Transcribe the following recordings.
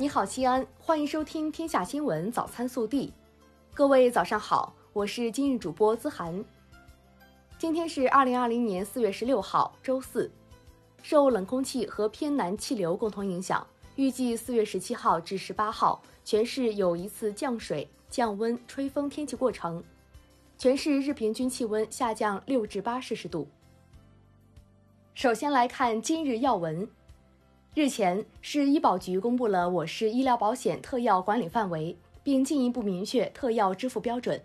你好，西安，欢迎收听《天下新闻早餐速递》。各位早上好，我是今日主播资涵。今天是二零二零年四月十六号，周四。受冷空气和偏南气流共同影响，预计四月十七号至十八号，全市有一次降水、降温、吹风天气过程，全市日平均气温下降六至八摄氏度。首先来看今日要闻。日前，市医保局公布了我市医疗保险特药管理范围，并进一步明确特药支付标准。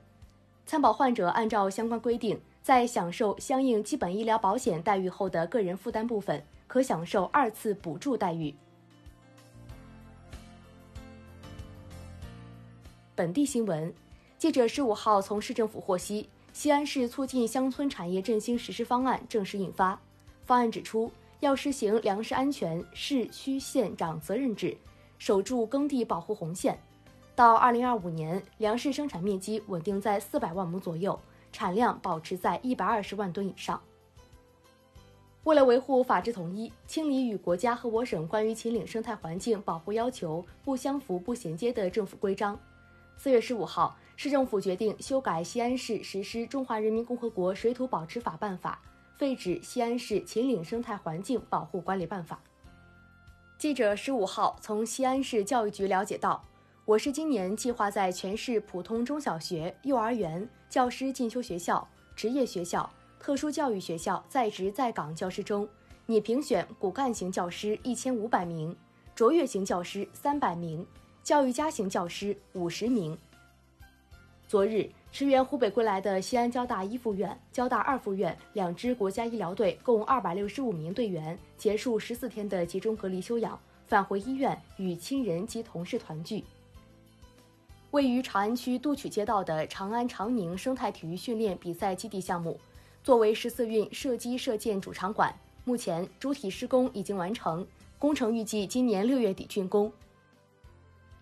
参保患者按照相关规定，在享受相应基本医疗保险待遇后的个人负担部分，可享受二次补助待遇。本地新闻，记者十五号从市政府获悉，西安市促进乡村产业振兴实施方案正式印发。方案指出。要实行粮食安全市区县长责任制，守住耕地保护红线。到二零二五年，粮食生产面积稳定在四百万亩左右，产量保持在一百二十万吨以上。为了维护法治统一，清理与国家和我省关于秦岭生态环境保护要求不相符、不衔接的政府规章，四月十五号，市政府决定修改西安市实施《中华人民共和国水土保持法》办法。废止西安市秦岭生态环境保护管理办法。记者十五号从西安市教育局了解到，我市今年计划在全市普通中小学、幼儿园、教师进修学校、职业学校、特殊教育学校在职在岗教师中，拟评选骨干型教师一千五百名，卓越型教师三百名，教育家型教师五十名。昨日。驰援湖北归来的西安交大一附院、交大二附院两支国家医疗队共二百六十五名队员结束十四天的集中隔离休养，返回医院与亲人及同事团聚。位于长安区都曲街道的长安长宁生态体育训练比赛基地项目，作为十四运射击射箭主场馆，目前主体施工已经完成，工程预计今年六月底竣工。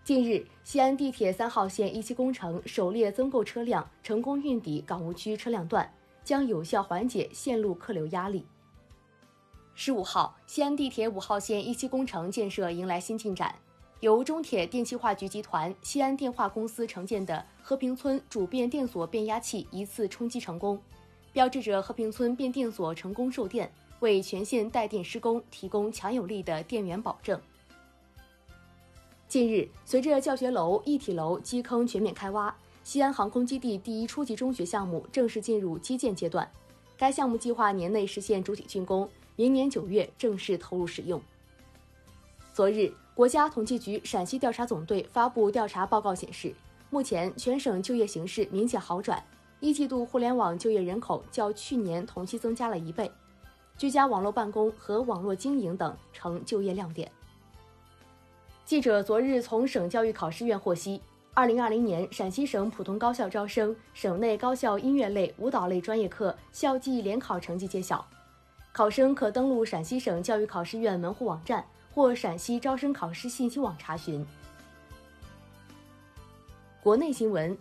近日，西安地铁三号线一期工程首列增购车辆成功运抵港务区车辆段，将有效缓解线路客流压力。十五号，西安地铁五号线一期工程建设迎来新进展，由中铁电气化局集团、西安电化公司承建的和平村主变电所变压器一次冲击成功，标志着和平村变电所成功售电，为全线带电施工提供强有力的电源保证。近日，随着教学楼、一体楼基坑全面开挖，西安航空基地第一初级中学项目正式进入基建阶段。该项目计划年内实现主体竣工，明年九月正式投入使用。昨日，国家统计局陕西调查总队发布调查报告显示，目前全省就业形势明显好转，一季度互联网就业人口较去年同期增加了一倍，居家网络办公和网络经营等成就业亮点。记者昨日从省教育考试院获悉，二零二零年陕西省普通高校招生省内高校音乐类、舞蹈类专业课校际联考成绩揭晓，考生可登录陕西省教育考试院门户网站或陕西招生考试信息网查询。国内新闻，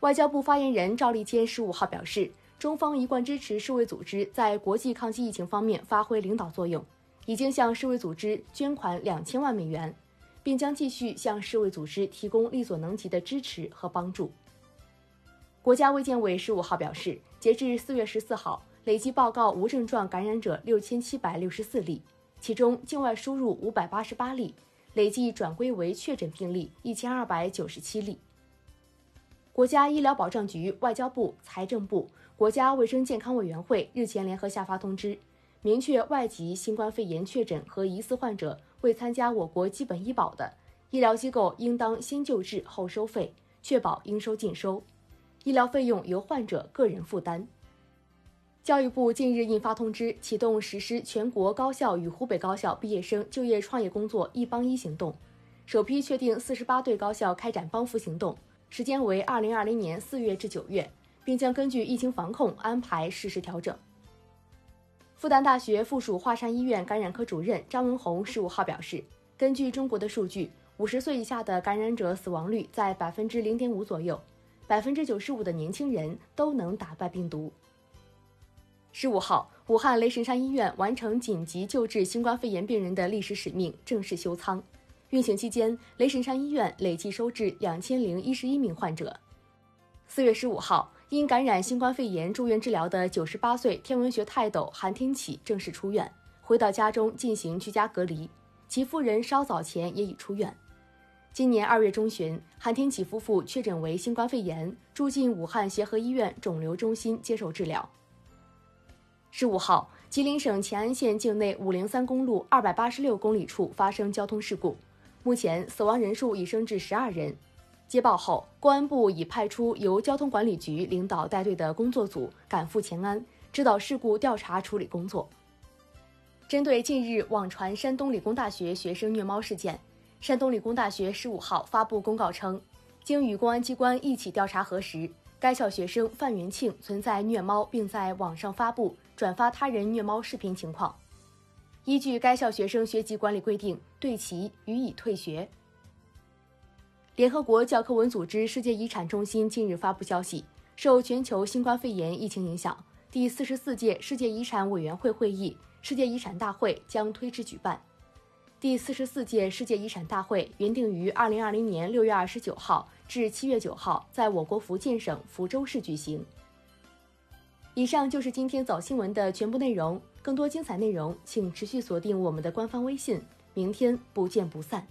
外交部发言人赵立坚十五号表示，中方一贯支持世卫组织在国际抗击疫情方面发挥领导作用，已经向世卫组织捐款两千万美元。并将继续向世卫组织提供力所能及的支持和帮助。国家卫健委十五号表示，截至四月十四号，累计报告无症状感染者六千七百六十四例，其中境外输入五百八十八例，累计转归为确诊病例一千二百九十七例。国家医疗保障局、外交部、财政部、国家卫生健康委员会日前联合下发通知，明确外籍新冠肺炎确诊和疑似患者。未参加我国基本医保的医疗机构，应当先救治后收费，确保应收尽收。医疗费用由患者个人负担。教育部近日印发通知，启动实施全国高校与湖北高校毕业生就业创业工作“一帮一”行动，首批确定四十八对高校开展帮扶行动，时间为二零二零年四月至九月，并将根据疫情防控安排适时调整。复旦大学附属华山医院感染科主任张文宏十五号表示，根据中国的数据，五十岁以下的感染者死亡率在百分之零点五左右，百分之九十五的年轻人都能打败病毒。十五号，武汉雷神山医院完成紧急救治新冠肺炎病人的历史使命，正式休舱。运行期间，雷神山医院累计收治两千零一十一名患者。四月十五号，因感染新冠肺炎住院治疗的九十八岁天文学泰斗韩天启正式出院，回到家中进行居家隔离。其夫人稍早前也已出院。今年二月中旬，韩天启夫妇确诊为新冠肺炎，住进武汉协和医院肿瘤中心接受治疗。十五号，吉林省乾安县境内五零三公路二百八十六公里处发生交通事故，目前死亡人数已升至十二人。接报后，公安部已派出由交通管理局领导带队的工作组赶赴乾安，指导事故调查处理工作。针对近日网传山东理工大学学生虐猫事件，山东理工大学十五号发布公告称，经与公安机关一起调查核实，该校学生范元庆存在虐猫，并在网上发布。转发他人虐猫视频情况，依据该校学生学籍管理规定，对其予以退学。联合国教科文组织世界遗产中心近日发布消息，受全球新冠肺炎疫情影响，第四十四届世界遗产委员会会议——世界遗产大会将推迟举办。第四十四届世界遗产大会原定于二零二零年六月二十九号至七月九号在我国福建省福州市举行。以上就是今天早新闻的全部内容。更多精彩内容，请持续锁定我们的官方微信。明天不见不散。